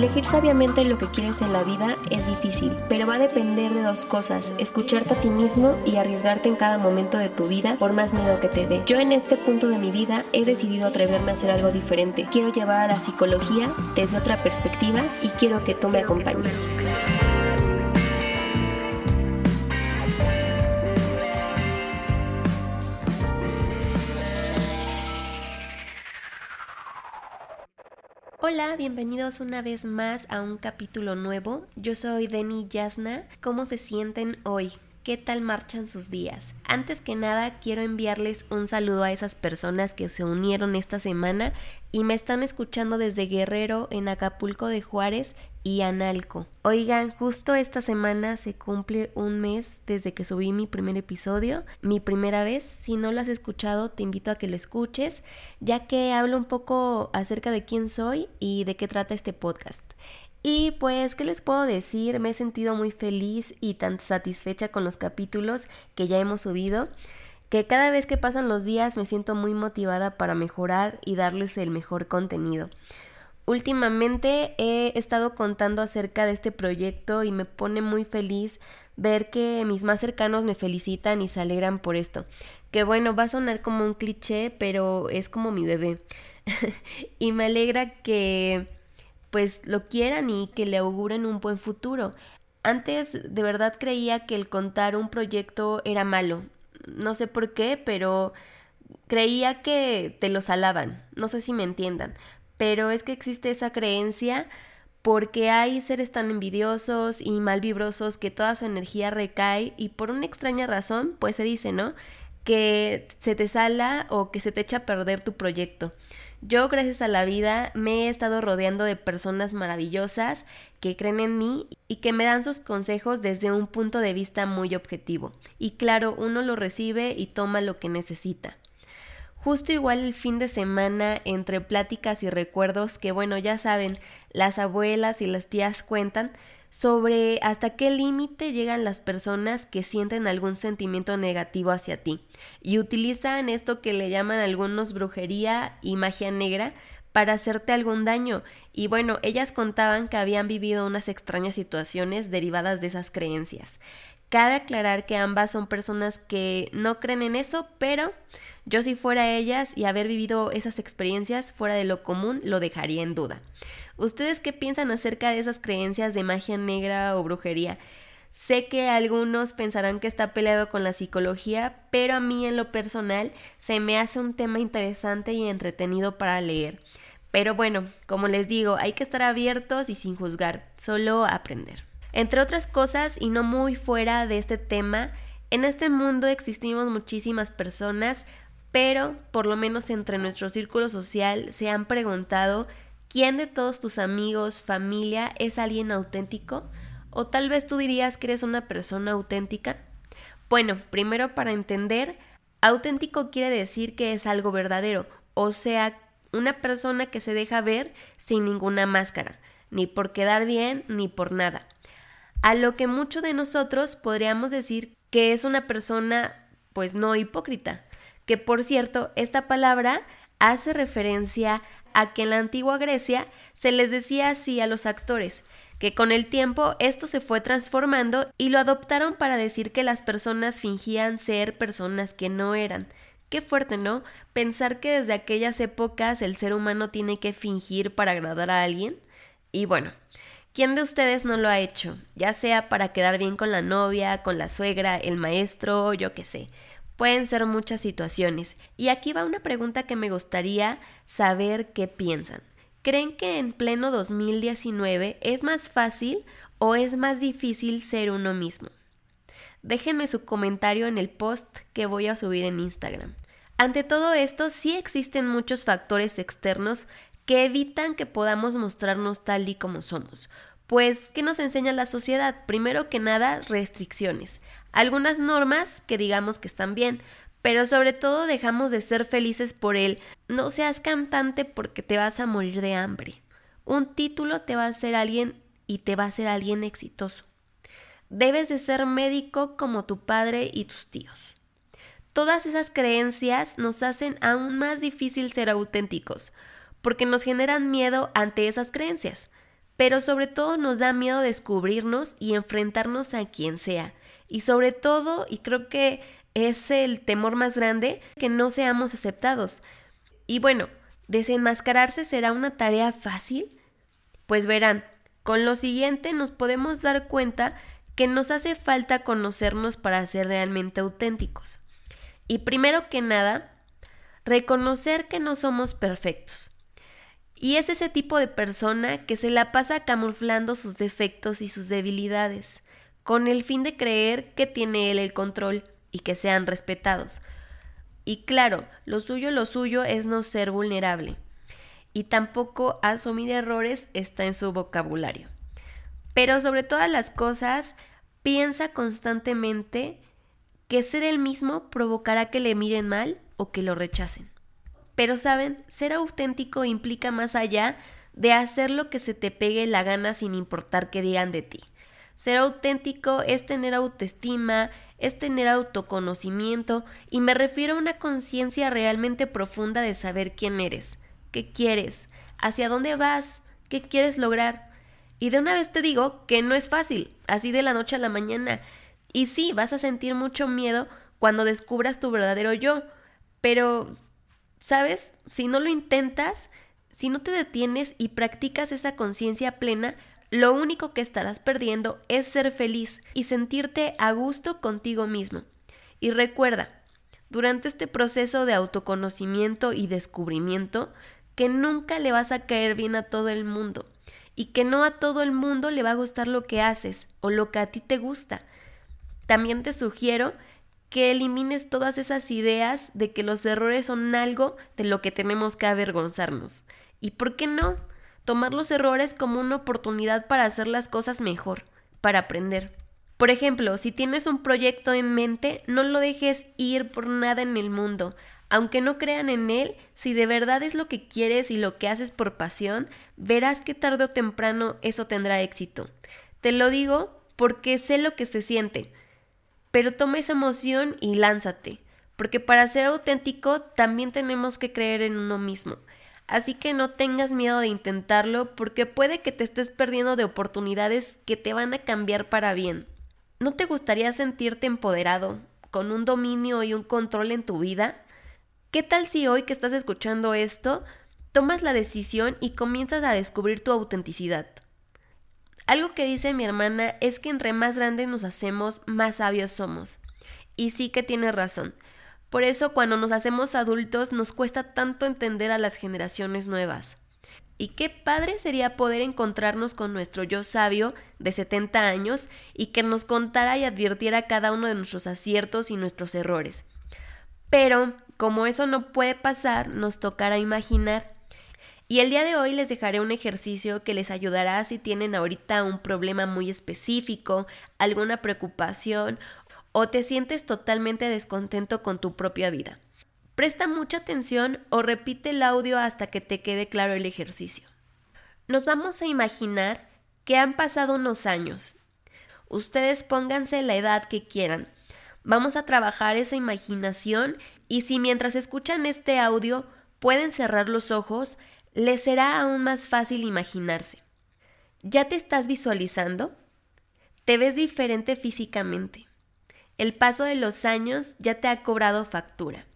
Elegir sabiamente lo que quieres en la vida es difícil, pero va a depender de dos cosas, escucharte a ti mismo y arriesgarte en cada momento de tu vida por más miedo que te dé. Yo en este punto de mi vida he decidido atreverme a hacer algo diferente. Quiero llevar a la psicología desde otra perspectiva y quiero que tú me acompañes. Hola, bienvenidos una vez más a un capítulo nuevo. Yo soy Deni Yasna. ¿Cómo se sienten hoy? ¿Qué tal marchan sus días? Antes que nada, quiero enviarles un saludo a esas personas que se unieron esta semana y me están escuchando desde Guerrero, en Acapulco de Juárez y Analco. Oigan, justo esta semana se cumple un mes desde que subí mi primer episodio, mi primera vez. Si no lo has escuchado, te invito a que lo escuches, ya que hablo un poco acerca de quién soy y de qué trata este podcast. Y pues, ¿qué les puedo decir? Me he sentido muy feliz y tan satisfecha con los capítulos que ya hemos subido, que cada vez que pasan los días me siento muy motivada para mejorar y darles el mejor contenido. Últimamente he estado contando acerca de este proyecto y me pone muy feliz ver que mis más cercanos me felicitan y se alegran por esto. Que bueno, va a sonar como un cliché, pero es como mi bebé. y me alegra que pues lo quieran y que le auguren un buen futuro. Antes de verdad creía que el contar un proyecto era malo. No sé por qué, pero creía que te los alaban. No sé si me entiendan. Pero es que existe esa creencia porque hay seres tan envidiosos y malvibrosos que toda su energía recae y por una extraña razón, pues se dice, ¿no? Que se te sala o que se te echa a perder tu proyecto. Yo, gracias a la vida, me he estado rodeando de personas maravillosas que creen en mí y que me dan sus consejos desde un punto de vista muy objetivo. Y claro, uno lo recibe y toma lo que necesita. Justo igual el fin de semana, entre pláticas y recuerdos que, bueno, ya saben, las abuelas y las tías cuentan, sobre hasta qué límite llegan las personas que sienten algún sentimiento negativo hacia ti y utilizan esto que le llaman algunos brujería y magia negra para hacerte algún daño. Y bueno, ellas contaban que habían vivido unas extrañas situaciones derivadas de esas creencias. Cabe aclarar que ambas son personas que no creen en eso, pero yo si fuera ellas y haber vivido esas experiencias fuera de lo común, lo dejaría en duda. ¿Ustedes qué piensan acerca de esas creencias de magia negra o brujería? Sé que algunos pensarán que está peleado con la psicología, pero a mí en lo personal se me hace un tema interesante y entretenido para leer. Pero bueno, como les digo, hay que estar abiertos y sin juzgar, solo aprender. Entre otras cosas, y no muy fuera de este tema, en este mundo existimos muchísimas personas, pero por lo menos entre nuestro círculo social se han preguntado quién de todos tus amigos, familia es alguien auténtico, o tal vez tú dirías que eres una persona auténtica. Bueno, primero para entender, auténtico quiere decir que es algo verdadero, o sea, una persona que se deja ver sin ninguna máscara, ni por quedar bien, ni por nada. A lo que muchos de nosotros podríamos decir que es una persona pues no hipócrita, que por cierto, esta palabra hace referencia a que en la antigua Grecia se les decía así a los actores, que con el tiempo esto se fue transformando y lo adoptaron para decir que las personas fingían ser personas que no eran. Qué fuerte, ¿no? Pensar que desde aquellas épocas el ser humano tiene que fingir para agradar a alguien. Y bueno, ¿Quién de ustedes no lo ha hecho? Ya sea para quedar bien con la novia, con la suegra, el maestro, yo qué sé. Pueden ser muchas situaciones. Y aquí va una pregunta que me gustaría saber qué piensan. ¿Creen que en pleno 2019 es más fácil o es más difícil ser uno mismo? Déjenme su comentario en el post que voy a subir en Instagram. Ante todo esto, sí existen muchos factores externos que evitan que podamos mostrarnos tal y como somos. Pues, ¿qué nos enseña la sociedad? Primero que nada, restricciones. Algunas normas que digamos que están bien, pero sobre todo dejamos de ser felices por él. No seas cantante porque te vas a morir de hambre. Un título te va a hacer alguien y te va a hacer alguien exitoso. Debes de ser médico como tu padre y tus tíos. Todas esas creencias nos hacen aún más difícil ser auténticos porque nos generan miedo ante esas creencias. pero sobre todo nos da miedo descubrirnos y enfrentarnos a quien sea. Y sobre todo, y creo que es el temor más grande, que no seamos aceptados. Y bueno, ¿desenmascararse será una tarea fácil? Pues verán, con lo siguiente nos podemos dar cuenta que nos hace falta conocernos para ser realmente auténticos. Y primero que nada, reconocer que no somos perfectos. Y es ese tipo de persona que se la pasa camuflando sus defectos y sus debilidades, con el fin de creer que tiene él el control y que sean respetados. Y claro, lo suyo, lo suyo es no ser vulnerable. Y tampoco asumir errores está en su vocabulario. Pero sobre todas las cosas, piensa constantemente que ser el mismo provocará que le miren mal o que lo rechacen. Pero saben, ser auténtico implica más allá de hacer lo que se te pegue la gana sin importar qué digan de ti. Ser auténtico es tener autoestima, es tener autoconocimiento y me refiero a una conciencia realmente profunda de saber quién eres, qué quieres, hacia dónde vas, qué quieres lograr. Y de una vez te digo que no es fácil, así de la noche a la mañana. Y sí, vas a sentir mucho miedo cuando descubras tu verdadero yo, pero ¿Sabes? Si no lo intentas, si no te detienes y practicas esa conciencia plena, lo único que estarás perdiendo es ser feliz y sentirte a gusto contigo mismo. Y recuerda, durante este proceso de autoconocimiento y descubrimiento, que nunca le vas a caer bien a todo el mundo y que no a todo el mundo le va a gustar lo que haces o lo que a ti te gusta. También te sugiero que elimines todas esas ideas de que los errores son algo de lo que tenemos que avergonzarnos. ¿Y por qué no? Tomar los errores como una oportunidad para hacer las cosas mejor, para aprender. Por ejemplo, si tienes un proyecto en mente, no lo dejes ir por nada en el mundo. Aunque no crean en él, si de verdad es lo que quieres y lo que haces por pasión, verás que tarde o temprano eso tendrá éxito. Te lo digo porque sé lo que se siente. Pero toma esa emoción y lánzate, porque para ser auténtico también tenemos que creer en uno mismo. Así que no tengas miedo de intentarlo porque puede que te estés perdiendo de oportunidades que te van a cambiar para bien. ¿No te gustaría sentirte empoderado, con un dominio y un control en tu vida? ¿Qué tal si hoy que estás escuchando esto, tomas la decisión y comienzas a descubrir tu autenticidad? Algo que dice mi hermana es que entre más grandes nos hacemos, más sabios somos. Y sí que tiene razón. Por eso cuando nos hacemos adultos nos cuesta tanto entender a las generaciones nuevas. Y qué padre sería poder encontrarnos con nuestro yo sabio de 70 años y que nos contara y advirtiera cada uno de nuestros aciertos y nuestros errores. Pero, como eso no puede pasar, nos tocará imaginar y el día de hoy les dejaré un ejercicio que les ayudará si tienen ahorita un problema muy específico, alguna preocupación o te sientes totalmente descontento con tu propia vida. Presta mucha atención o repite el audio hasta que te quede claro el ejercicio. Nos vamos a imaginar que han pasado unos años. Ustedes pónganse la edad que quieran. Vamos a trabajar esa imaginación y si mientras escuchan este audio pueden cerrar los ojos, les será aún más fácil imaginarse. ¿Ya te estás visualizando? ¿Te ves diferente físicamente? El paso de los años ya te ha cobrado factura.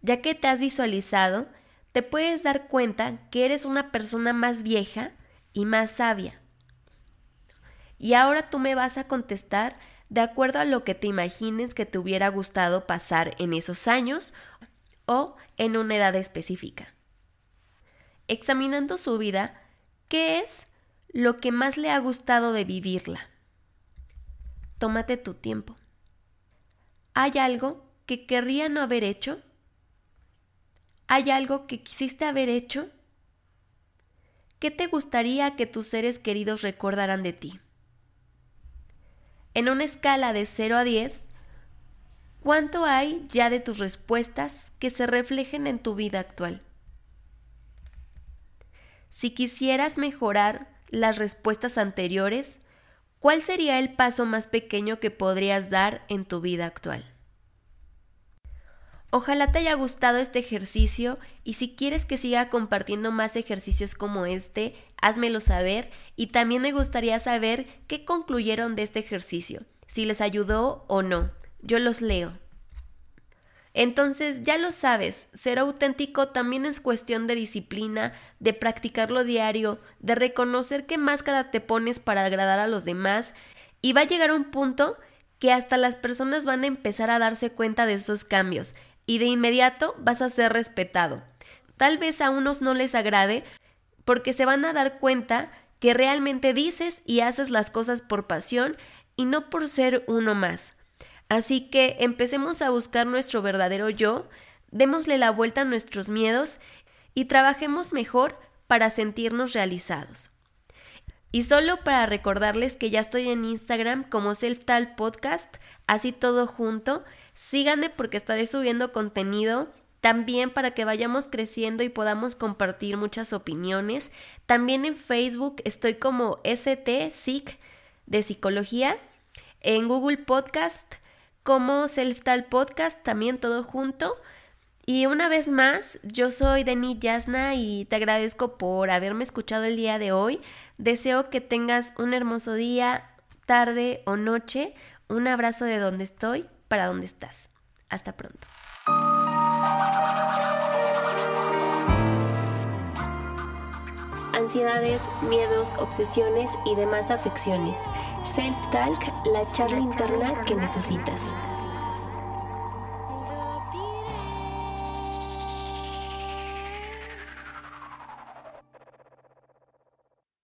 Ya que te has visualizado, te puedes dar cuenta que eres una persona más vieja y más sabia. Y ahora tú me vas a contestar de acuerdo a lo que te imagines que te hubiera gustado pasar en esos años o en una edad específica examinando su vida, ¿qué es lo que más le ha gustado de vivirla? Tómate tu tiempo. ¿Hay algo que querría no haber hecho? ¿Hay algo que quisiste haber hecho? ¿Qué te gustaría que tus seres queridos recordaran de ti? En una escala de 0 a 10, ¿cuánto hay ya de tus respuestas que se reflejen en tu vida actual? Si quisieras mejorar las respuestas anteriores, ¿cuál sería el paso más pequeño que podrías dar en tu vida actual? Ojalá te haya gustado este ejercicio y si quieres que siga compartiendo más ejercicios como este, házmelo saber y también me gustaría saber qué concluyeron de este ejercicio, si les ayudó o no. Yo los leo. Entonces, ya lo sabes, ser auténtico también es cuestión de disciplina, de practicarlo diario, de reconocer qué máscara te pones para agradar a los demás y va a llegar un punto que hasta las personas van a empezar a darse cuenta de esos cambios y de inmediato vas a ser respetado. Tal vez a unos no les agrade porque se van a dar cuenta que realmente dices y haces las cosas por pasión y no por ser uno más. Así que empecemos a buscar nuestro verdadero yo, démosle la vuelta a nuestros miedos y trabajemos mejor para sentirnos realizados. Y solo para recordarles que ya estoy en Instagram como Self-Tal Podcast, así todo junto. Síganme porque estaré subiendo contenido también para que vayamos creciendo y podamos compartir muchas opiniones. También en Facebook estoy como ST de psicología. En Google Podcast como Self-Tal Podcast, también todo junto. Y una vez más, yo soy Denis Yasna y te agradezco por haberme escuchado el día de hoy. Deseo que tengas un hermoso día, tarde o noche. Un abrazo de donde estoy para donde estás. Hasta pronto. Ansiedades, miedos, obsesiones y demás afecciones. Self-Talk, la charla interna que necesitas.